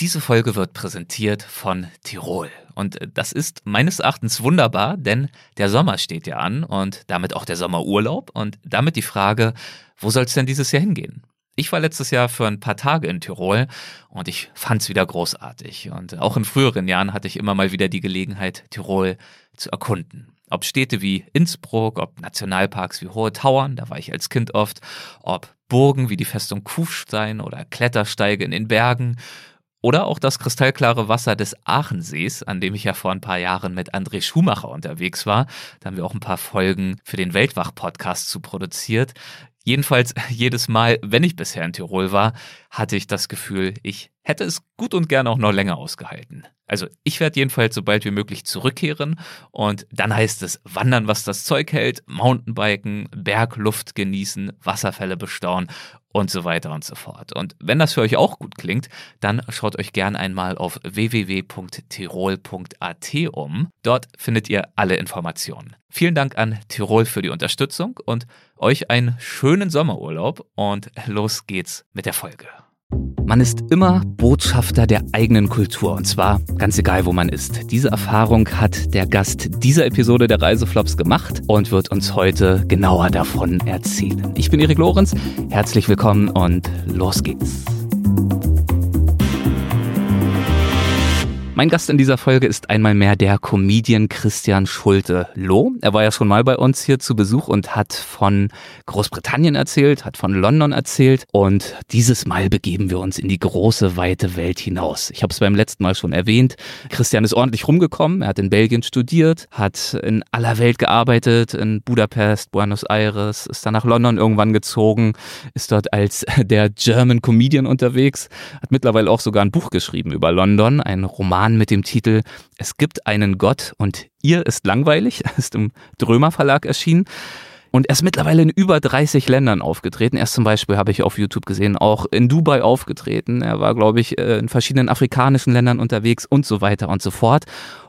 Diese Folge wird präsentiert von Tirol. Und das ist meines Erachtens wunderbar, denn der Sommer steht ja an und damit auch der Sommerurlaub und damit die Frage, wo soll es denn dieses Jahr hingehen? Ich war letztes Jahr für ein paar Tage in Tirol und ich fand es wieder großartig. Und auch in früheren Jahren hatte ich immer mal wieder die Gelegenheit, Tirol zu erkunden. Ob Städte wie Innsbruck, ob Nationalparks wie Hohe Tauern, da war ich als Kind oft, ob Burgen wie die Festung Kufstein oder Klettersteige in den Bergen oder auch das kristallklare Wasser des Aachensees, an dem ich ja vor ein paar Jahren mit André Schumacher unterwegs war. Da haben wir auch ein paar Folgen für den Weltwach-Podcast zu produziert. Jedenfalls jedes Mal, wenn ich bisher in Tirol war, hatte ich das Gefühl, ich hätte es gut und gern auch noch länger ausgehalten. Also ich werde jedenfalls so bald wie möglich zurückkehren und dann heißt es wandern, was das Zeug hält, Mountainbiken, Bergluft genießen, Wasserfälle bestaunen und so weiter und so fort. Und wenn das für euch auch gut klingt, dann schaut euch gern einmal auf www.tirol.at um. Dort findet ihr alle Informationen. Vielen Dank an Tirol für die Unterstützung und euch einen schönen Sommerurlaub und los geht's mit der Folge. Man ist immer Botschafter der eigenen Kultur und zwar ganz egal, wo man ist. Diese Erfahrung hat der Gast dieser Episode der Reiseflops gemacht und wird uns heute genauer davon erzählen. Ich bin Erik Lorenz, herzlich willkommen und los geht's. Mein Gast in dieser Folge ist einmal mehr der Comedian Christian Schulte-Loh. Er war ja schon mal bei uns hier zu Besuch und hat von Großbritannien erzählt, hat von London erzählt und dieses Mal begeben wir uns in die große, weite Welt hinaus. Ich habe es beim letzten Mal schon erwähnt. Christian ist ordentlich rumgekommen. Er hat in Belgien studiert, hat in aller Welt gearbeitet, in Budapest, Buenos Aires, ist dann nach London irgendwann gezogen, ist dort als der German Comedian unterwegs, hat mittlerweile auch sogar ein Buch geschrieben über London, ein Roman Roman mit dem Titel Es gibt einen Gott und ihr ist langweilig, ist im Drömer Verlag erschienen. Und er ist mittlerweile in über 30 Ländern aufgetreten. Er ist zum Beispiel, habe ich auf YouTube gesehen, auch in Dubai aufgetreten. Er war, glaube ich, äh, in verschiedenen afrikanischen Ländern unterwegs und so weiter und so fort.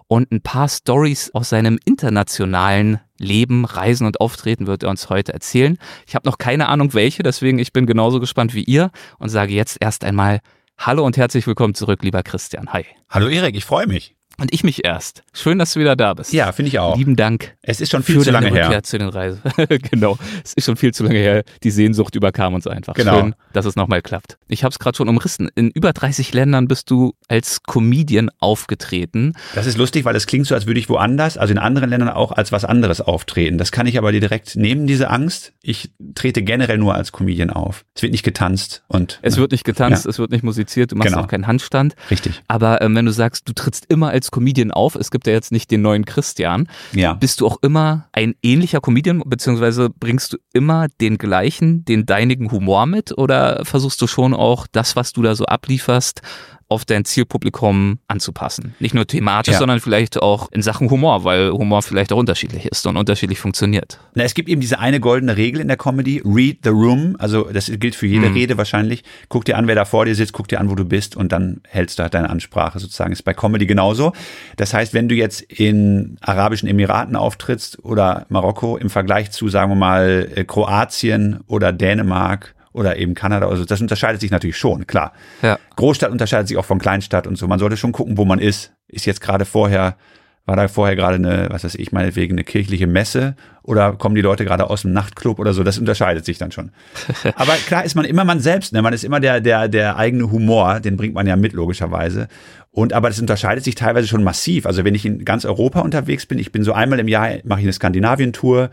Und ein paar Stories aus seinem internationalen Leben, Reisen und Auftreten wird er uns heute erzählen. Ich habe noch keine Ahnung welche, deswegen ich bin genauso gespannt wie ihr und sage jetzt erst einmal Hallo und herzlich willkommen zurück, lieber Christian. Hi. Hallo Erik, ich freue mich. Und ich mich erst. Schön, dass du wieder da bist. Ja, finde ich auch. Lieben Dank. Es ist schon viel zu lange Rückkehr her. zu den Reisen. genau. Es ist schon viel zu lange her. Die Sehnsucht überkam uns einfach. Genau. Schön, dass es nochmal klappt. Ich habe es gerade schon umrissen. In über 30 Ländern bist du als Comedian aufgetreten. Das ist lustig, weil es klingt so, als würde ich woanders, also in anderen Ländern auch als was anderes auftreten. Das kann ich aber dir direkt nehmen, diese Angst. Ich trete generell nur als Comedian auf. Es wird nicht getanzt und. Es wird nicht getanzt, ja. es wird nicht musiziert, du machst Genau. auch keinen Handstand. Richtig. Aber ähm, wenn du sagst, du trittst immer als Comedian auf, es gibt ja jetzt nicht den neuen Christian, Ja. bist du auch immer ein ähnlicher Comedian, beziehungsweise bringst du immer den gleichen, den deinigen Humor mit? Oder versuchst du schon auch das, was du da so ablieferst, auf dein Zielpublikum anzupassen? Nicht nur thematisch, Ja. sondern vielleicht auch in Sachen Humor, weil Humor vielleicht auch unterschiedlich ist und unterschiedlich funktioniert. Na, es gibt eben diese eine goldene Regel in der Comedy, read the room, also das gilt für jede Mhm. Rede wahrscheinlich. Guck dir an, wer da vor dir sitzt, guck dir an, wo du bist und dann hältst du halt deine Ansprache sozusagen. Ist bei Comedy genauso. Das heißt, wenn du jetzt in Arabischen Emiraten auftrittst oder Marokko im Vergleich zu, sagen wir mal, äh, Kroatien oder Dänemark oder eben Kanada, also das unterscheidet sich natürlich schon, klar. Ja. Großstadt unterscheidet sich auch von Kleinstadt und so. Man sollte schon gucken, wo man ist. Ist jetzt gerade vorher, war da vorher gerade eine, was weiß ich, meinetwegen eine kirchliche Messe oder kommen die Leute gerade aus dem Nachtclub oder so? Das unterscheidet sich dann schon. Aber klar ist man immer man selbst, ne? Man ist immer der, der, der eigene Humor, den bringt man ja mit, logischerweise. Und aber das unterscheidet sich teilweise schon massiv. Also wenn ich in ganz Europa unterwegs bin, ich bin so einmal im Jahr, mache ich eine Skandinavien-Tour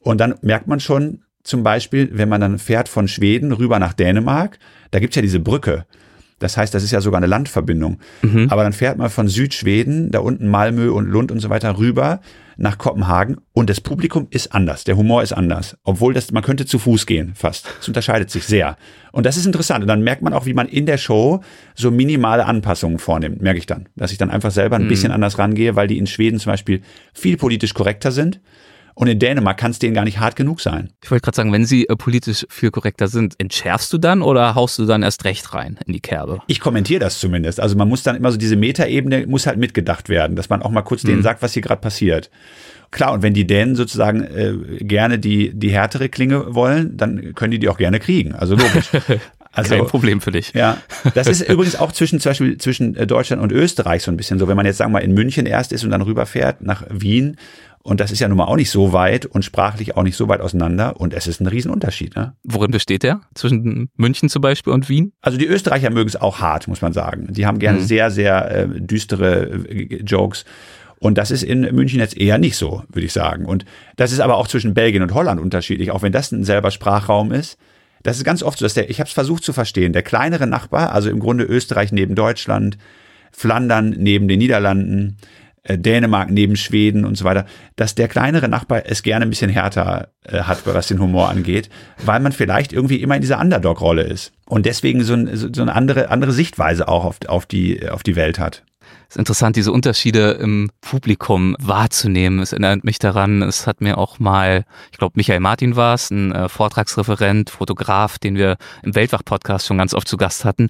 und dann merkt man schon, zum Beispiel, wenn man dann fährt von Schweden rüber nach Dänemark, da gibt's ja diese Brücke. Das heißt, das ist ja sogar eine Landverbindung. Aber dann fährt man von Südschweden, da unten Malmö und Lund und so weiter rüber nach Kopenhagen und das Publikum ist anders, der Humor ist anders. Obwohl das, man könnte zu Fuß gehen fast. Es unterscheidet sich sehr. Und das ist interessant. Und dann merkt man auch, wie man in der Show so minimale Anpassungen vornimmt, merke ich dann. Dass ich dann einfach selber ein bisschen anders rangehe, weil die in Schweden zum Beispiel viel politisch korrekter sind. Und in Dänemark kann es denen gar nicht hart genug sein. Ich wollte gerade sagen, wenn sie äh, politisch viel korrekter sind, entschärfst du dann oder haust du dann erst recht rein in die Kerbe? Ich kommentiere das zumindest. Also man muss dann immer so diese Metaebene muss halt mitgedacht werden, dass man auch mal kurz denen sagt, was hier gerade passiert. Klar, und wenn die Dänen sozusagen äh, gerne die, die härtere Klinge wollen, dann können die die auch gerne kriegen. Also logisch. Also, Kein Problem für dich. Ja, das ist übrigens auch zwischen zum Beispiel zwischen äh, Deutschland und Österreich so ein bisschen so. Wenn man jetzt sagen wir mal in München erst ist und dann rüberfährt nach Wien und das ist ja nun mal auch nicht so weit und sprachlich auch nicht so weit auseinander. Und es ist ein Riesenunterschied. Ne? Worin besteht der? Zwischen München zum Beispiel und Wien? Also die Österreicher mögen es auch hart, muss man sagen. Die haben gerne mhm. sehr, sehr äh, düstere äh, Jokes. Und das ist in München jetzt eher nicht so, würde ich sagen. Und das ist aber auch zwischen Belgien und Holland unterschiedlich, auch wenn das ein selber Sprachraum ist. Das ist ganz oft so, dass der, ich habe es versucht zu verstehen, der kleinere Nachbar, also im Grunde Österreich neben Deutschland, Flandern neben den Niederlanden, äh, Dänemark neben Schweden und so weiter, dass der kleinere Nachbar es gerne ein bisschen härter äh, hat, was den Humor angeht, weil man vielleicht irgendwie immer in dieser Underdog-Rolle ist und deswegen so, ein, so eine andere, andere Sichtweise auch auf, auf, die, auf die Welt hat ist interessant, diese Unterschiede im Publikum wahrzunehmen. Es erinnert mich daran, es hat mir auch mal, ich glaube, Michael Martin war es, ein äh, Vortragsreferent, Fotograf, den wir im Weltwach-Podcast schon ganz oft zu Gast hatten.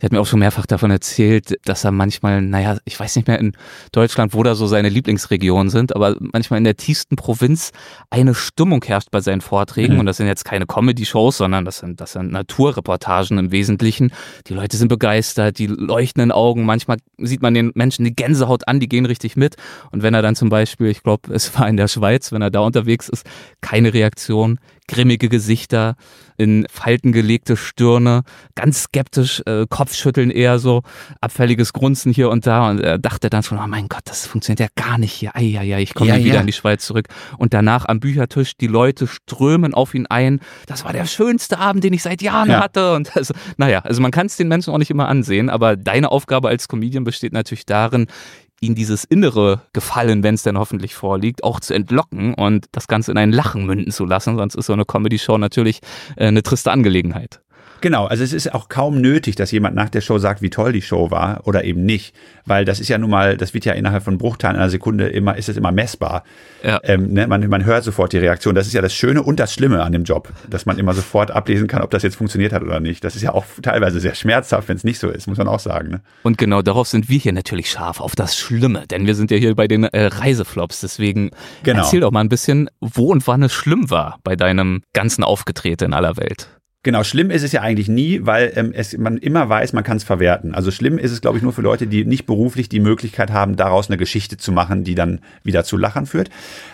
Der hat mir auch schon mehrfach davon erzählt, dass er manchmal, naja, ich weiß nicht mehr in Deutschland, wo da so seine Lieblingsregionen sind, aber manchmal in der tiefsten Provinz eine Stimmung herrscht bei seinen Vorträgen. Mhm. Und das sind jetzt keine Comedy-Shows, sondern das sind, das sind Naturreportagen im Wesentlichen. Die Leute sind begeistert, die leuchtenden Augen. Manchmal sieht man den Menschen die Gänsehaut an, die gehen richtig mit. Und wenn er dann zum Beispiel, ich glaube, es war in der Schweiz, wenn er da unterwegs ist, keine Reaktion, grimmige Gesichter, in Falten gelegte Stirne, ganz skeptisch, äh, Kopfschütteln eher so, abfälliges Grunzen hier und da. Und er dachte dann schon, oh mein Gott, das funktioniert ja gar nicht hier. Eieiei, ich komme ja, wieder ja. in die Schweiz zurück. Und danach am Büchertisch, die Leute strömen auf ihn ein. Das war der schönste Abend, den ich seit Jahren ja. hatte. Und also, naja, also man kann es den Menschen auch nicht immer ansehen, aber deine Aufgabe als Comedian besteht natürlich darin, ihn dieses innere Gefallen, wenn es denn hoffentlich vorliegt, auch zu entlocken und das Ganze in ein Lachen münden zu lassen. Sonst ist so eine Comedy-Show natürlich äh, eine triste Angelegenheit. Genau, also es ist auch kaum nötig, dass jemand nach der Show sagt, wie toll die Show war oder eben nicht, weil das ist ja nun mal, das wird ja innerhalb von Bruchteilen einer Sekunde immer, ist es immer messbar. Ja. Ähm, ne, man, man hört sofort die Reaktion. Das ist ja das Schöne und das Schlimme an dem Job, dass man immer sofort ablesen kann, ob das jetzt funktioniert hat oder nicht. Das ist ja auch teilweise sehr schmerzhaft, wenn es nicht so ist, muss man auch sagen. Ne? Und genau darauf sind wir hier natürlich scharf, auf das Schlimme, denn wir sind ja hier bei den äh, Reiseflops. Deswegen genau. erzähl doch mal ein bisschen, wo und wann es schlimm war bei deinem ganzen Aufgetreten in aller Welt. Genau, schlimm ist es ja eigentlich nie, weil ähm, es, man immer weiß, man kann es verwerten. Also schlimm ist es, glaube ich, nur für Leute, die nicht beruflich die Möglichkeit haben, daraus eine Geschichte zu machen, die dann wieder zu Lachen führt.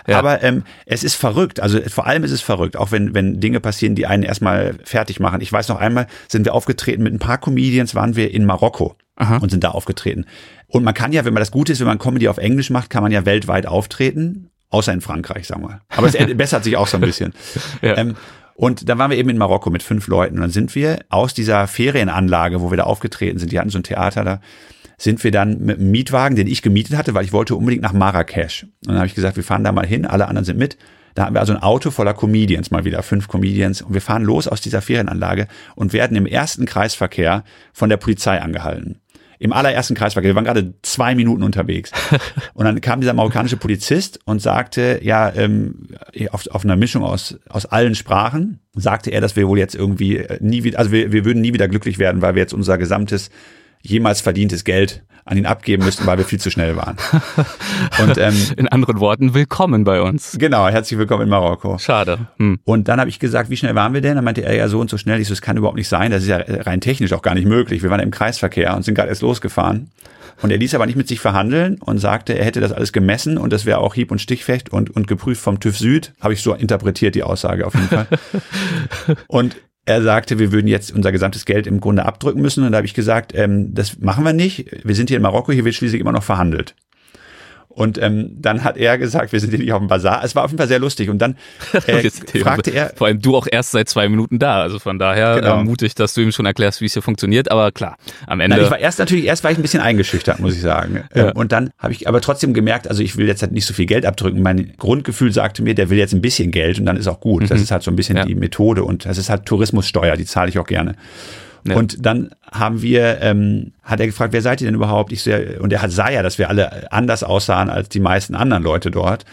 Ja. Aber ähm, es ist verrückt. Also vor allem ist es verrückt, auch wenn, wenn Dinge passieren, die einen erstmal fertig machen. Ich weiß noch einmal, sind wir aufgetreten mit ein paar Comedians, waren wir in Marokko. Aha. und sind da aufgetreten. Und man kann ja, wenn man das Gute ist, wenn man Comedy auf Englisch macht, kann man ja weltweit auftreten. Außer in Frankreich, sagen wir. Aber es bessert sich auch so ein bisschen. ja. ähm, und dann waren wir eben in Marokko mit fünf Leuten. Und dann sind wir aus dieser Ferienanlage, wo wir da aufgetreten sind, die hatten so ein Theater da, sind wir dann mit einem Mietwagen, den ich gemietet hatte, weil ich wollte unbedingt nach Marrakesch. Und dann habe ich gesagt, wir fahren da mal hin, alle anderen sind mit. Da haben wir also ein Auto voller Comedians, mal wieder fünf Comedians. Und wir fahren los aus dieser Ferienanlage und werden im ersten Kreisverkehr von der Polizei angehalten im allerersten Kreisverkehr. Wir waren gerade zwei Minuten unterwegs. Und dann kam dieser marokkanische Polizist und sagte, ja, ähm, auf, auf einer Mischung aus, aus allen Sprachen, sagte er, dass wir wohl jetzt irgendwie äh, nie wieder, also wir, wir würden nie wieder glücklich werden, weil wir jetzt unser gesamtes jemals verdientes Geld an ihn abgeben müssten, weil wir viel zu schnell waren. Und, ähm, in anderen Worten, willkommen bei uns. Genau, herzlich willkommen in Marokko. Schade. Hm. Und dann habe ich gesagt, wie schnell waren wir denn? Dann meinte er ja so und so schnell. Ich so, das kann überhaupt nicht sein. Das ist ja rein technisch auch gar nicht möglich. Wir waren im Kreisverkehr und sind gerade erst losgefahren. Und er ließ aber nicht mit sich verhandeln und sagte, er hätte das alles gemessen und das wäre auch Hieb- und Stichfecht und, und geprüft vom TÜV Süd. Habe ich so interpretiert, die Aussage auf jeden Fall. und er sagte, wir würden jetzt unser gesamtes Geld im Grunde abdrücken müssen. Und da habe ich gesagt, ähm, das machen wir nicht. Wir sind hier in Marokko, hier wird schließlich immer noch verhandelt. Und ähm, dann hat er gesagt, wir sind hier nicht auf dem Bazar. Es war auf jeden Fall sehr lustig. Und dann äh, fragte er. Vor allem du auch erst seit zwei Minuten da. Also von daher genau. äh, mutig, dass du ihm schon erklärst, wie es hier funktioniert. Aber klar, am Ende. Nein, ich war erst natürlich, erst war ich ein bisschen eingeschüchtert, muss ich sagen. Ja. Ähm, und dann habe ich aber trotzdem gemerkt, also ich will jetzt halt nicht so viel Geld abdrücken. Mein Grundgefühl sagte mir, der will jetzt ein bisschen Geld und dann ist auch gut. Mhm. Das ist halt so ein bisschen ja. die Methode und das ist halt Tourismussteuer, die zahle ich auch gerne. Ja. Und dann haben wir, ähm, hat er gefragt, wer seid ihr denn überhaupt? Ich so, und er sah ja, dass wir alle anders aussahen als die meisten anderen Leute dort.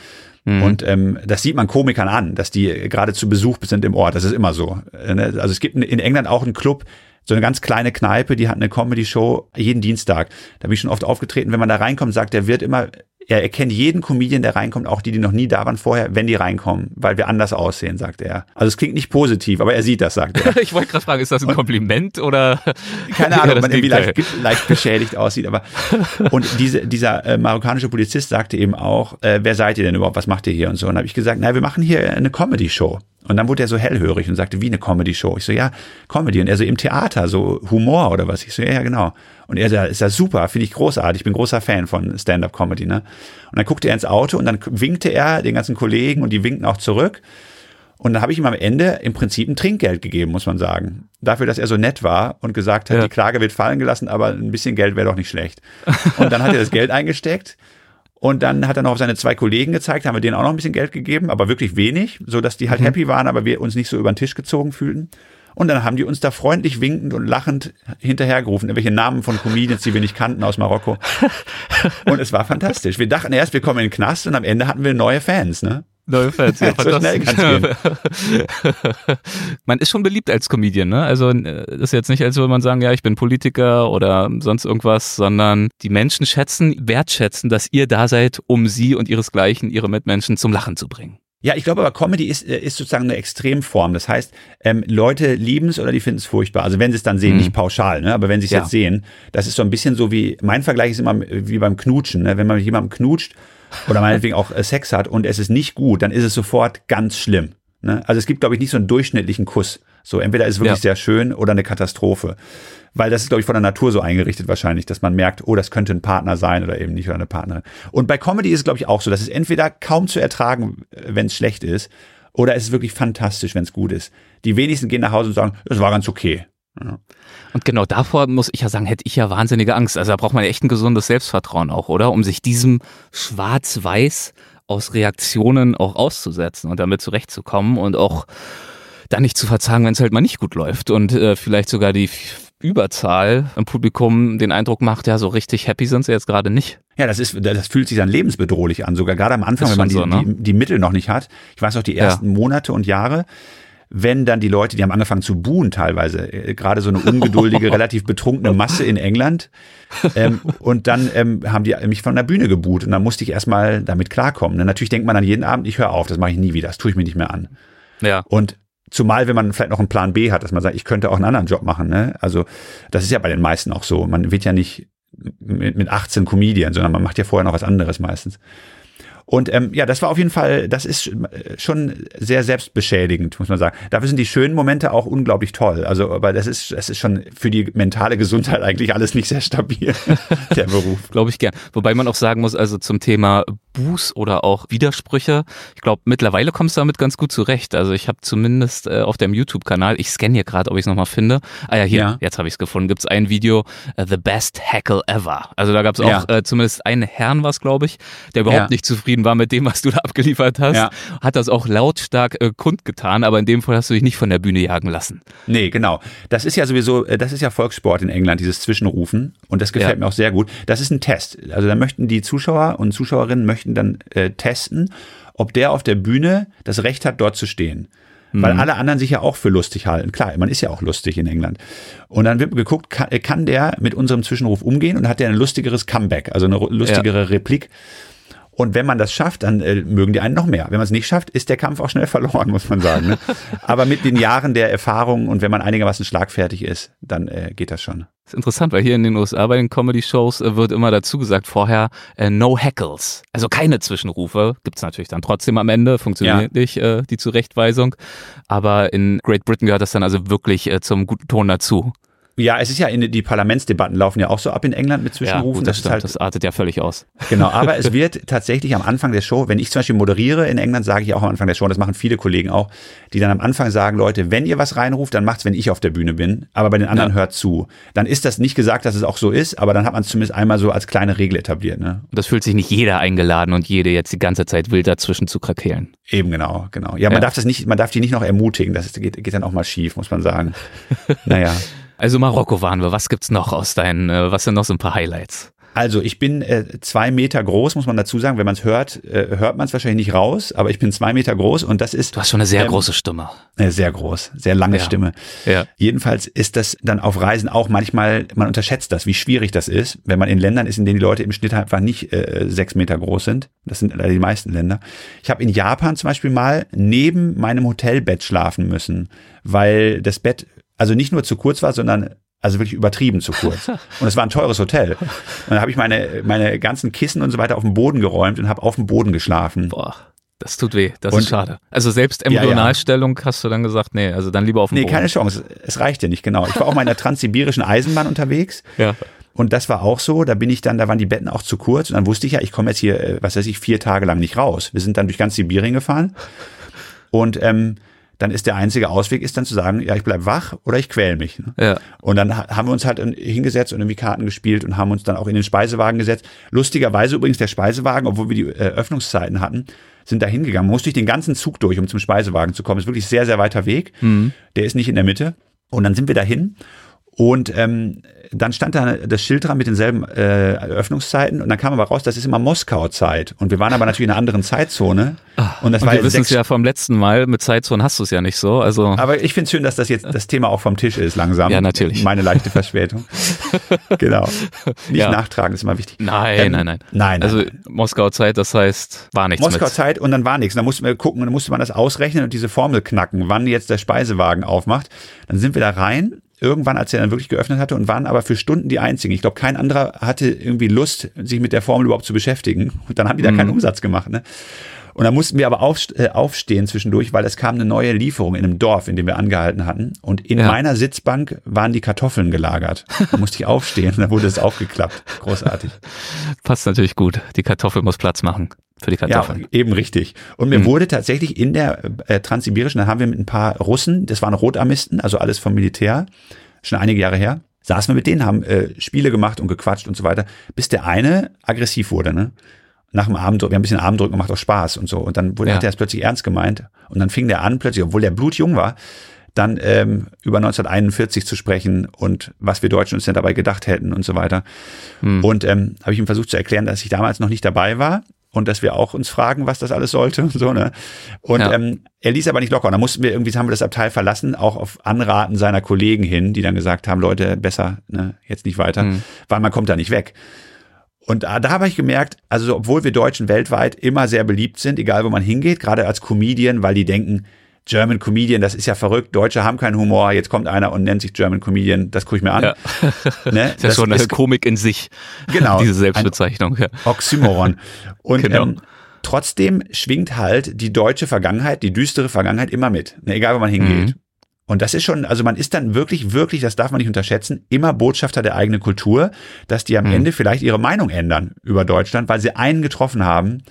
Mhm. Und ähm, das sieht man Komikern an, dass die gerade zu Besuch sind im Ort. Das ist immer so. Ne? Also es gibt in England auch einen Club, so eine ganz kleine Kneipe, die hat eine Comedy-Show jeden Dienstag. Da bin ich schon oft aufgetreten. Wenn man da reinkommt, sagt der Wirt immer, er erkennt jeden Comedian, der reinkommt, auch die, die noch nie da waren vorher, wenn die reinkommen, weil wir anders aussehen, sagt er. Also es klingt nicht positiv, aber er sieht das, sagt er. ich wollte gerade fragen, ist das ein Kompliment oder? Keine Ahnung, man irgendwie leicht, leicht beschädigt aussieht, aber und diese, dieser äh, marokkanische Polizist sagte eben auch, äh, wer seid ihr denn überhaupt, was macht ihr hier und so. Und habe ich gesagt, na, wir machen hier eine Comedy-Show. Und dann wurde er so hellhörig und sagte, wie eine Comedy-Show. Ich so, ja, Comedy. Und er so, im Theater, so Humor oder was? Ich so, ja, ja, genau. Und er so, ist ja super, finde ich großartig. Ich bin großer Fan von Stand-Up-Comedy, ne? Und dann guckte er ins Auto und dann winkte er den ganzen Kollegen und die winkten auch zurück. Und dann habe ich ihm am Ende im Prinzip ein Trinkgeld gegeben, muss man sagen. Dafür, dass er so nett war und gesagt hat, ja. die Klage wird fallen gelassen, aber ein bisschen Geld wäre doch nicht schlecht. Und dann hat er das Geld eingesteckt und dann hat er noch auf seine zwei Kollegen gezeigt, haben wir denen auch noch ein bisschen Geld gegeben, aber wirklich wenig, so dass die halt mhm. happy waren, aber wir uns nicht so über den Tisch gezogen fühlten. Und dann haben die uns da freundlich winkend und lachend hinterhergerufen, irgendwelche Namen von Comedians, die wir nicht kannten aus Marokko. Und es war fantastisch. Wir dachten erst, wir kommen in den Knast und am Ende hatten wir neue Fans, ne? Neue Fans, ja, so fantastisch. man ist schon beliebt als Comedian, ne? Also äh, ist jetzt nicht, als würde man sagen, ja, ich bin Politiker oder sonst irgendwas, sondern die Menschen schätzen, wertschätzen, dass ihr da seid, um sie und ihresgleichen, ihre Mitmenschen zum Lachen zu bringen. Ja, ich glaube aber Comedy ist, äh, ist sozusagen eine Extremform. Das heißt, ähm, Leute lieben es oder die finden es furchtbar. Also wenn sie es dann sehen, mhm. nicht pauschal, ne? aber wenn sie es ja. jetzt sehen, das ist so ein bisschen so wie, mein Vergleich ist immer wie beim Knutschen. Ne? Wenn man mit jemandem knutscht oder meinetwegen auch äh, Sex hat und es ist nicht gut, dann ist es sofort ganz schlimm. Ne? Also es gibt, glaube ich, nicht so einen durchschnittlichen Kuss. So, entweder ist es wirklich ja. sehr schön oder eine Katastrophe. Weil das ist, glaube ich, von der Natur so eingerichtet wahrscheinlich, dass man merkt, oh, das könnte ein Partner sein oder eben nicht oder eine Partnerin. Und bei Comedy ist es, glaube ich, auch so. Das ist entweder kaum zu ertragen, wenn es schlecht ist, oder es ist wirklich fantastisch, wenn es gut ist. Die wenigsten gehen nach Hause und sagen, das war ganz okay. Und genau davor muss ich ja sagen, hätte ich ja wahnsinnige Angst. Also da braucht man echt ein gesundes Selbstvertrauen auch, oder? Um sich diesem Schwarz-Weiß aus Reaktionen auch auszusetzen und damit zurechtzukommen und auch dann nicht zu verzagen, wenn es halt mal nicht gut läuft und äh, vielleicht sogar die Überzahl im Publikum den Eindruck macht, ja, so richtig happy sind sie jetzt gerade nicht. Ja, das ist, das fühlt sich dann lebensbedrohlich an, sogar gerade am Anfang, wenn man die, so, ne? die, die, Mittel noch nicht hat. Ich weiß auch die ersten ja. Monate und Jahre, wenn dann die Leute, die haben angefangen zu buhen teilweise, äh, gerade so eine ungeduldige, relativ betrunkene Masse in England. Ähm, und dann ähm, haben die mich von der Bühne gebuht und dann musste ich erstmal damit klarkommen. natürlich denkt man dann jeden Abend, ich höre auf, das mache ich nie wieder, das tue ich mir nicht mehr an. Ja. Und Zumal, wenn man vielleicht noch einen Plan B hat, dass man sagt, ich könnte auch einen anderen Job machen. Ne? Also das ist ja bei den meisten auch so. Man wird ja nicht mit, mit 18 Comedian, sondern man macht ja vorher noch was anderes meistens. Und ähm, ja, das war auf jeden Fall, das ist schon sehr selbstbeschädigend, muss man sagen. Dafür sind die schönen Momente auch unglaublich toll. Also, aber das ist, das ist schon für die mentale Gesundheit eigentlich alles nicht sehr stabil, der Beruf. Glaube ich gern. Wobei man auch sagen muss, also zum Thema Buß oder auch Widersprüche, ich glaube, mittlerweile kommst du damit ganz gut zurecht. Also ich habe zumindest äh, auf dem YouTube-Kanal, ich scanne hier gerade, ob ich es nochmal finde. Ah ja, hier, ja. jetzt habe ich es gefunden, gibt es ein Video, uh, The Best Heckle Ever. Also da gab es auch ja. äh, zumindest einen Herrn, was glaube ich, der überhaupt ja. nicht zufrieden zufrieden war mit dem, was du da abgeliefert hast, ja. hat das auch lautstark äh, kundgetan, aber in dem Fall hast du dich nicht von der Bühne jagen lassen. Nee, genau. Das ist ja sowieso, äh, das ist ja Volkssport in England, dieses Zwischenrufen und das gefällt ja. mir auch sehr gut. Das ist ein Test. Also da möchten die Zuschauer und Zuschauerinnen möchten dann äh, testen, ob der auf der Bühne das Recht hat, dort zu stehen weil mhm. alle anderen sich ja auch für lustig halten. Klar, man ist ja auch lustig in England. Und dann wird geguckt, kann, kann der mit unserem Zwischenruf umgehen und hat der ein lustigeres Comeback, also eine lustigere ja. Replik. Und wenn man das schafft, dann äh, mögen die einen noch mehr. Wenn man es nicht schafft, ist der Kampf auch schnell verloren, muss man sagen. Ne? Aber mit den Jahren der Erfahrung und wenn man einigermaßen schlagfertig ist, dann äh, geht das schon. Das ist interessant, weil hier in den USA bei den Comedy-Shows äh, wird immer dazu gesagt vorher äh, no heckles. Also keine Zwischenrufe. Gibt's natürlich dann trotzdem am Ende, funktioniert ja. nicht äh, die Zurechtweisung. Aber in Great Britain gehört das dann also wirklich äh, zum guten Ton dazu. Ja, es ist ja in die Parlamentsdebatten laufen ja auch so ab in England mit Zwischenrufen. Ja, gut, das, das, halt, das artet ja völlig aus. Genau, aber es wird tatsächlich am Anfang der Show, wenn ich zum Beispiel moderiere in England, sage ich auch am Anfang der Show, das machen viele Kollegen auch, die dann am Anfang sagen, Leute, wenn ihr was reinruft, dann macht's, wenn ich auf der Bühne bin, aber bei den anderen ja. hört zu. Dann ist das nicht gesagt, dass es auch so ist, aber dann hat man es zumindest einmal so als kleine Regel etabliert. Ne? Und das fühlt sich nicht jeder eingeladen und jede jetzt die ganze Zeit wild dazwischen zu krakeelen. Eben genau, genau. Ja, man ja. darf das nicht, man darf die nicht noch ermutigen, das geht, geht dann auch mal schief, muss man sagen. naja. Also Marokko waren wir. Was gibt's noch aus deinen, äh, was sind noch so ein paar Highlights? Also ich bin äh, zwei Meter groß, muss man dazu sagen. Wenn man es hört, äh, hört man es wahrscheinlich nicht raus, aber ich bin zwei Meter groß und das ist. Du hast schon eine sehr ähm, große Stimme. Äh, sehr groß, sehr lange Ja. Stimme. Ja. Jedenfalls ist das dann auf Reisen auch manchmal, man unterschätzt das, wie schwierig das ist, wenn man in Ländern ist, in denen die Leute im Schnitt einfach nicht äh, sechs Meter groß sind. Das sind leider die meisten Länder. Ich habe in Japan zum Beispiel mal neben meinem Hotelbett schlafen müssen, weil das Bett also nicht nur zu kurz war, sondern also wirklich übertrieben zu kurz. Und es war ein teures Hotel. Und dann habe ich meine, meine ganzen Kissen und so weiter auf den Boden geräumt und habe auf dem Boden geschlafen. Boah, das tut weh. Das Und- ist schade. Also selbst Ja, ja. Embryonalstellung hast du dann gesagt, nee, also dann lieber auf dem Nee, Boden. keine Chance. Es reicht ja nicht, genau. Ich war auch mal in der transsibirischen Eisenbahn unterwegs. Ja. Und das war auch so, da bin ich dann, da waren die Betten auch zu kurz und dann wusste ich ja, ich komme jetzt hier, äh, was weiß ich, vier Tage lang nicht raus. Wir sind dann durch ganz Sibirien gefahren und ähm, dann ist der einzige Ausweg, ist dann zu sagen, ja, ich bleib wach oder ich quäl mich. Ne? Ja. Und dann ha- haben wir uns halt in- hingesetzt und irgendwie Karten gespielt und haben uns dann auch in den Speisewagen gesetzt. Lustigerweise übrigens der Speisewagen, obwohl wir die äh, Öffnungszeiten hatten, sind da hingegangen. Man muss durch den ganzen Zug durch, um zum Speisewagen zu kommen. Ist wirklich sehr, sehr weiter Weg. Der ist nicht in der Mitte. Und dann sind wir dahin und ähm, dann stand da das Schild dran mit denselben äh, Öffnungszeiten und dann kam aber raus, das ist immer Moskau-Zeit. Und wir waren aber natürlich in einer anderen Zeitzone. Und das Und war wir wissen es ja vom letzten Mal, mit Zeitzonen hast du es ja nicht so. Also aber ich finde es schön, dass das jetzt das Thema auch vom Tisch ist langsam. Ja, natürlich. Meine leichte Verspätung. genau. Nicht Ja. nachtragen, ist immer wichtig. nein, Ähm, nein, nein. Nein, Also nein. Moskau Zeit, das heißt, war nichts Moskau mit. Zeit und dann war nichts. Dann mussten wir gucken, dann musste man das ausrechnen und diese Formel knacken, wann jetzt der Speisewagen aufmacht. Dann sind wir da rein, irgendwann, als er dann wirklich geöffnet hatte und waren aber für Stunden die einzigen. Ich glaube, kein anderer hatte irgendwie Lust, sich mit der Formel überhaupt zu beschäftigen. Und dann haben die da Mhm. keinen Umsatz gemacht. Ne? Und dann mussten wir aber auf, äh, aufstehen zwischendurch, weil es kam eine neue Lieferung in einem Dorf, in dem wir angehalten hatten. Und in Ja. meiner Sitzbank waren die Kartoffeln gelagert. Da musste ich aufstehen und dann wurde es aufgeklappt. Großartig. Passt natürlich gut. Die Kartoffel muss Platz machen für die Ja, Kartoffeln. eben richtig. Und mir wurde tatsächlich in der äh, Transsibirischen, da haben wir mit ein paar Russen, das waren Rotarmisten, also alles vom Militär, schon einige Jahre her, saßen wir mit denen, haben äh, Spiele gemacht und gequatscht und so weiter, bis der eine aggressiv wurde, ne? Nach dem Abend, wir haben ein bisschen Abendrücken gemacht aus Spaß und so. Und dann wurde, Ja. hat er es plötzlich ernst gemeint. Und dann fing der an, plötzlich, obwohl der blutjung war, dann ähm, über 1941 zu sprechen und was wir Deutschen uns denn dabei gedacht hätten und so weiter. Und ähm, habe ich ihm versucht zu erklären, dass ich damals noch nicht dabei war und dass wir auch uns fragen, was das alles sollte und so, ne? Und Ja. ähm, er ließ aber nicht locker. Und dann mussten wir irgendwie, haben wir das Abteil verlassen, auch auf Anraten seiner Kollegen hin, die dann gesagt haben, Leute, besser, ne, jetzt nicht weiter, Mhm. weil man kommt da nicht weg. Und da, da habe ich gemerkt, also obwohl wir Deutschen weltweit immer sehr beliebt sind, egal wo man hingeht, gerade als Comedian, weil die denken, German Comedian, das ist ja verrückt, Deutsche haben keinen Humor, jetzt kommt einer und nennt sich German Comedian, das gucke ich mir an. Ja. Ne? Das ist ja schon eine Komik in sich. Genau. Diese Selbstbezeichnung. Ja. Oxymoron. Und Genau. ähm, trotzdem schwingt halt die deutsche Vergangenheit, die düstere Vergangenheit immer mit, ne, egal wo man hingeht. Mhm. Und das ist schon, also man ist dann wirklich, wirklich, das darf man nicht unterschätzen, immer Botschafter der eigenen Kultur, dass die am Mhm. Ende vielleicht ihre Meinung ändern über Deutschland, weil sie einen getroffen haben,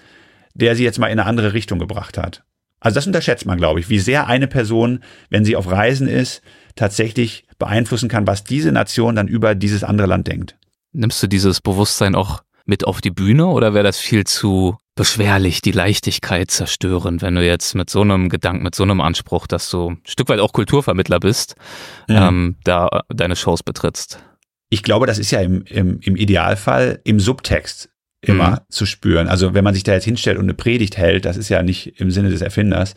der sie jetzt mal in eine andere Richtung gebracht hat. Also das unterschätzt man, glaube ich, wie sehr eine Person, wenn sie auf Reisen ist, tatsächlich beeinflussen kann, was diese Nation dann über dieses andere Land denkt. Nimmst du dieses Bewusstsein auch mit auf die Bühne oder wäre das viel zu beschwerlich, die Leichtigkeit zerstören, wenn du jetzt mit so einem Gedanken, mit so einem Anspruch, dass du ein Stück weit auch Kulturvermittler bist, ähm, da deine Shows betrittst? ich glaube, das ist ja im, im, im Idealfall im Subtext immer Mhm. zu spüren. Also wenn man sich da jetzt hinstellt und eine Predigt hält, das ist ja nicht im Sinne des Erfinders.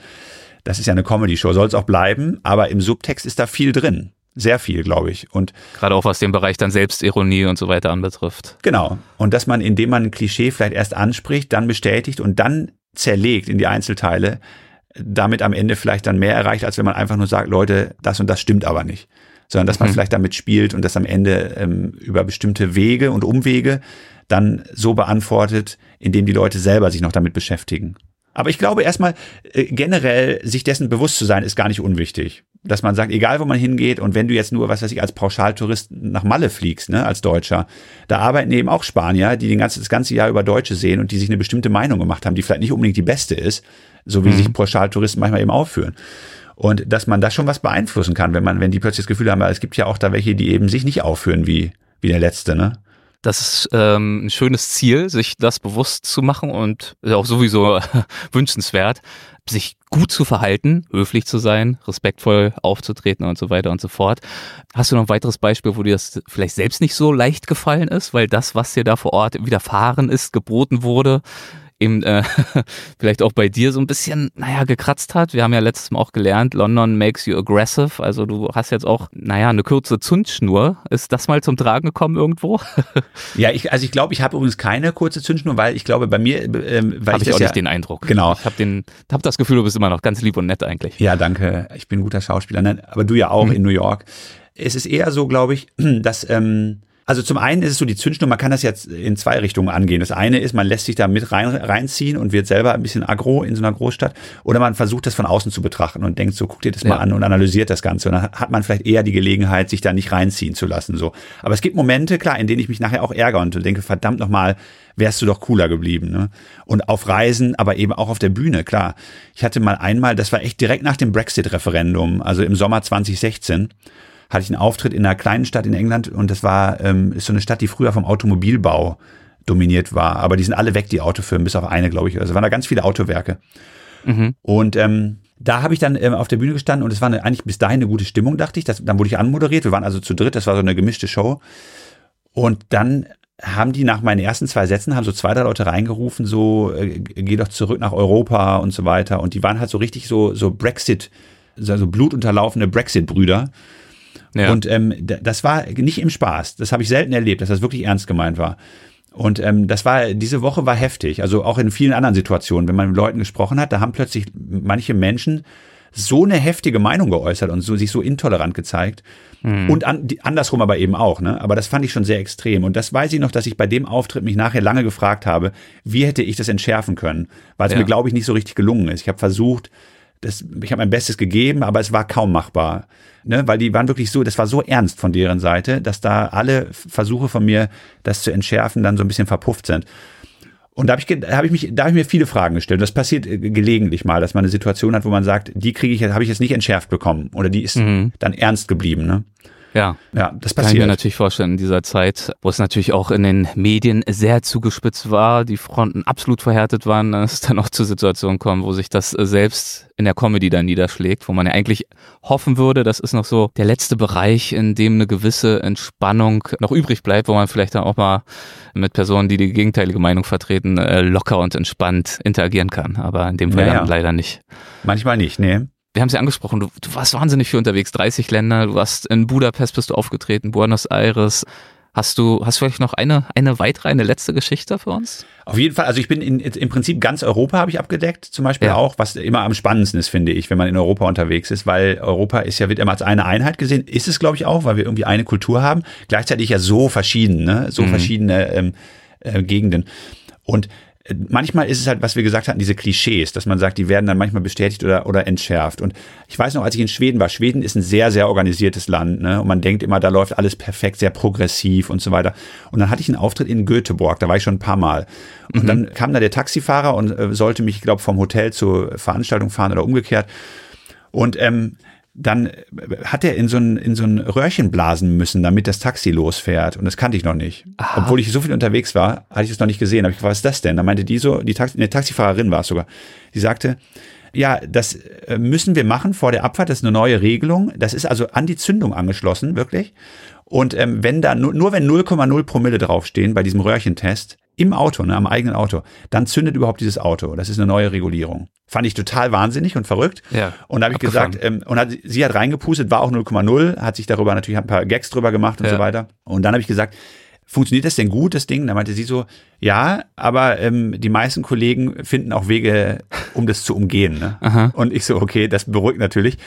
Das ist ja eine Comedy-Show, soll es auch bleiben, aber im Subtext ist da viel drin. Sehr viel, glaube ich. Und Gerade auch was den Bereich dann Selbstironie und so weiter anbetrifft. genau. Und dass man, indem man ein Klischee vielleicht erst anspricht, dann bestätigt und dann zerlegt in die Einzelteile, damit am Ende vielleicht dann mehr erreicht, als wenn man einfach nur sagt, Leute, das und das stimmt aber nicht. Sondern dass man Mhm. vielleicht damit spielt und das am Ende ähm, über bestimmte Wege und Umwege dann so beantwortet, indem die Leute selber sich noch damit beschäftigen. Aber ich glaube erstmal, äh, generell sich dessen bewusst zu sein, ist gar nicht unwichtig. Dass man sagt, egal wo man hingeht und wenn du jetzt nur, was weiß ich, als Pauschaltourist nach Malle fliegst, ne, als Deutscher, da arbeiten eben auch Spanier, die den ganzen, das ganze Jahr über Deutsche sehen und die sich eine bestimmte Meinung gemacht haben, die vielleicht nicht unbedingt die beste ist, so wie Mhm. sich Pauschaltouristen manchmal eben aufführen. Und dass man da schon was beeinflussen kann, wenn man, wenn die plötzlich das Gefühl haben, es gibt ja auch da welche, die eben sich nicht aufführen wie, wie der Letzte, ne? Das ist ähm, ein schönes Ziel, sich das bewusst zu machen und auch sowieso wünschenswert, sich gut zu verhalten, höflich zu sein, respektvoll aufzutreten und so weiter und so fort. Hast du noch ein weiteres Beispiel, wo dir das vielleicht selbst nicht so leicht gefallen ist, weil das, was dir da vor Ort widerfahren ist, geboten wurde, eben äh, vielleicht auch bei dir so ein bisschen, naja, gekratzt hat. Wir haben ja letztes Mal auch gelernt, London makes you aggressive. Also du hast jetzt auch, naja, eine kurze Zündschnur. Ist das mal zum Tragen gekommen irgendwo? ja, ich, also ich glaube, ich habe übrigens keine kurze Zündschnur, weil ich glaube, bei mir, ähm, weil hab ich, ich auch ja, nicht den Eindruck. Genau. Ich habe den, hab das Gefühl, du bist immer noch ganz lieb und nett eigentlich. Ja, danke. Ich bin ein guter Schauspieler, aber du ja auch mhm. in New York. Es ist eher so, glaube ich, dass ähm, also zum einen ist es so die Zündschnur, man kann das jetzt in zwei Richtungen angehen. Das eine ist, man lässt sich da mit rein, reinziehen und wird selber ein bisschen aggro in so einer Großstadt. Oder man versucht das von außen zu betrachten und denkt so, guck dir das ja. mal an und analysiert das Ganze. Und dann hat man vielleicht eher die Gelegenheit, sich da nicht reinziehen zu lassen. So. Aber es gibt Momente, klar, in denen ich mich nachher auch ärgere und denke, verdammt nochmal, wärst du doch cooler geblieben. Ne? Und auf Reisen, aber eben auch auf der Bühne, klar. Ich hatte mal einmal, das war echt direkt nach dem Brexit-Referendum, also im Sommer 2016 hatte ich einen Auftritt in einer kleinen Stadt in England und das war ähm, ist so eine Stadt, die früher vom Automobilbau dominiert war. Aber die sind alle weg, die Autofirmen, bis auf eine, glaube ich. Also waren da ganz viele Autowerke. Mhm. Und ähm, da habe ich dann ähm, auf der Bühne gestanden und es war eine, eigentlich bis dahin eine gute Stimmung, dachte ich. Das, dann wurde ich anmoderiert. Wir waren also zu dritt, das war so eine gemischte Show. Und dann haben die nach meinen ersten zwei Sätzen, haben so zwei, drei Leute reingerufen, so, äh, geh doch zurück nach Europa und so weiter. Und die waren halt so richtig so, so Brexit, so blutunterlaufene Brexit-Brüder. Ja. Und ähm, das war nicht im Spaß. Das habe ich selten erlebt, dass das wirklich ernst gemeint war. Und ähm, das war, diese Woche war heftig. Also auch in vielen anderen Situationen, wenn man mit Leuten gesprochen hat, da haben plötzlich manche Menschen so eine heftige Meinung geäußert und so, sich so intolerant gezeigt. Mhm. Und an, die, andersrum aber eben auch, ne? Aber das fand ich schon sehr extrem. Und das weiß ich noch, dass ich bei dem Auftritt mich nachher lange gefragt habe, wie hätte ich das entschärfen können? Weil es ja. mir, glaube ich, nicht so richtig gelungen ist. Ich habe versucht, das, ich habe mein Bestes gegeben, aber es war kaum machbar. Ne, weil die waren wirklich so, das war so ernst von deren Seite, dass da alle Versuche von mir, das zu entschärfen, dann so ein bisschen verpufft sind. Und da habe ich, hab ich mich, da habe ich mir viele Fragen gestellt. Das passiert äh, gelegentlich mal, dass man eine Situation hat, wo man sagt, die kriege ich, habe ich jetzt nicht entschärft bekommen oder die ist mhm. dann ernst geblieben. Ne? Ja, ja, das passiert. Kann ich mir natürlich vorstellen in dieser Zeit, wo es natürlich auch in den Medien sehr zugespitzt war, die Fronten absolut verhärtet waren, dass es dann auch zu Situationen kommen, wo sich das selbst in der Comedy dann niederschlägt, wo man ja eigentlich hoffen würde, das ist noch so der letzte Bereich, in dem eine gewisse Entspannung noch übrig bleibt, wo man vielleicht dann auch mal mit Personen, die die gegenteilige Meinung vertreten, äh, locker und entspannt interagieren kann. Aber in dem Fall ja, ja. leider nicht. Manchmal nicht, nee wir haben es ja angesprochen, du, du, warst wahnsinnig viel unterwegs, 30 Länder, du warst in Budapest bist du aufgetreten, Buenos Aires. Hast du, hast du vielleicht noch eine, eine weitere, eine letzte Geschichte für uns? Auf jeden Fall, also ich bin in, im Prinzip ganz Europa habe ich abgedeckt, zum Beispiel ja. auch, was immer am spannendsten ist, finde ich, wenn man in Europa unterwegs ist, weil Europa ist ja, wird immer als eine Einheit gesehen, ist es glaube ich auch, weil wir irgendwie eine Kultur haben, gleichzeitig ja so verschieden, ne? so mhm. verschiedene ähm, äh, Gegenden. Und manchmal ist es halt, was wir gesagt hatten, diese Klischees, dass man sagt, die werden dann manchmal bestätigt oder, oder entschärft. Und ich weiß noch, als ich in Schweden war, Schweden ist ein sehr, sehr organisiertes Land, ne? Und man denkt immer, da läuft alles perfekt, sehr progressiv und so weiter. Und dann hatte ich einen Auftritt in Göteborg, da war ich schon ein paar Mal. Und mhm. dann kam da der Taxifahrer und äh, sollte mich, ich glaube, vom Hotel zur Veranstaltung fahren oder umgekehrt. Und ähm, dann hat er in so ein, in so ein Röhrchen blasen müssen, damit das Taxi losfährt. Und das kannte ich noch nicht. Aha. Obwohl ich so viel unterwegs war, hatte ich das noch nicht gesehen. Aber ich was ist das denn? Da meinte die so, die Taxi, eine Taxifahrerin war es sogar. Die sagte, ja, das äh, müssen wir machen vor der Abfahrt. Das ist eine neue Regelung. Das ist also an die Zündung angeschlossen, wirklich. Und ähm, wenn da nur, nur wenn 0,0 Promille draufstehen bei diesem Röhrchentest, im Auto, ne, am eigenen Auto, dann zündet überhaupt dieses Auto. Das ist eine neue Regulierung. Fand ich total wahnsinnig und verrückt. Ja, und da habe ich gesagt, ähm, und hat, sie hat reingepustet, war auch 0,0, hat sich darüber natürlich ein paar Gags drüber gemacht und ja. so weiter. Und dann habe ich gesagt, funktioniert das denn gut, das Ding? Da meinte sie so, ja, aber ähm, die meisten Kollegen finden auch Wege, um das zu umgehen. Ne? Und ich so, okay, das beruhigt natürlich.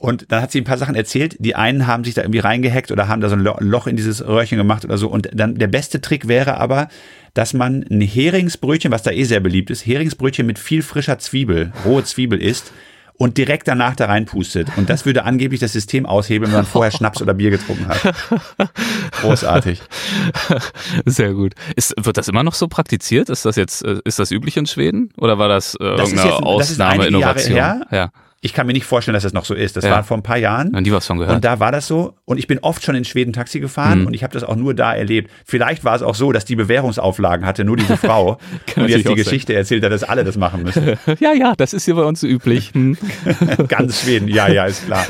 Und dann hat sie ein paar Sachen erzählt. Die einen haben sich da irgendwie reingehackt oder haben da so ein Loch in dieses Röhrchen gemacht oder so. Und dann der beste Trick wäre aber, dass man ein Heringsbrötchen, was da eh sehr beliebt ist, Heringsbrötchen mit viel frischer Zwiebel, rohe Zwiebel isst und direkt danach da reinpustet. Und das würde angeblich das System aushebeln, wenn man vorher Schnaps oder Bier getrunken hat. Großartig. Sehr gut. Ist, wird das immer noch so praktiziert? Ist das jetzt, äh, ist das üblich in Schweden? Oder war das äh, das irgendeine Ausnahme, Innovation? Ja. Ich kann mir nicht vorstellen, dass das noch so ist. Das Ja. war vor ein paar Jahren. An die was von gehört. Und da war das so. Und ich bin oft schon in Schweden Taxi gefahren Mhm. und ich habe das auch nur da erlebt. Vielleicht war es auch so, dass die Bewährungsauflagen hatte, nur diese Frau. Kann und natürlich jetzt die auch sein. Geschichte erzählt hat, dass alle das machen müssen. ja, ja, das ist hier bei uns so üblich. Hm. Ganz Schweden. Ja, ja, ist klar.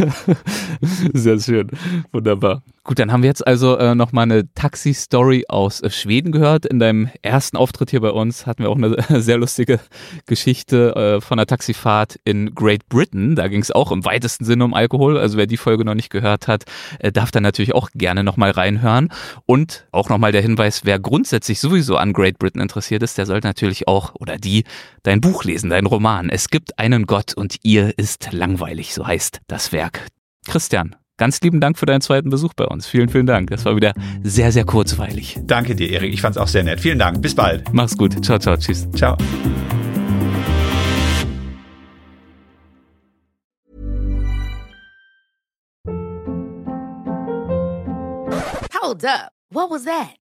Sehr schön. Wunderbar. Gut, dann haben wir jetzt also äh, nochmal eine Taxi-Story aus äh, Schweden gehört. In deinem ersten Auftritt hier bei uns hatten wir auch eine sehr lustige Geschichte äh, von einer Taxifahrt in Great Britain. Da ging es auch im weitesten Sinne um Alkohol. Also wer die Folge noch nicht gehört hat, äh, darf dann natürlich auch gerne nochmal reinhören. Und auch nochmal der Hinweis, wer grundsätzlich sowieso an Great Britain interessiert ist, der sollte natürlich auch oder die dein Buch lesen, dein Roman. Es gibt einen Gott und ihr ist langweilig, so heißt das Werk. Christian, ganz lieben Dank für deinen zweiten Besuch bei uns. Vielen, vielen Dank. Das war wieder sehr, sehr kurzweilig. Danke dir, Erik. Ich fand's auch sehr nett. Vielen Dank. Bis bald. Mach's gut. Ciao, ciao. Tschüss. Ciao. Hold up. What was that?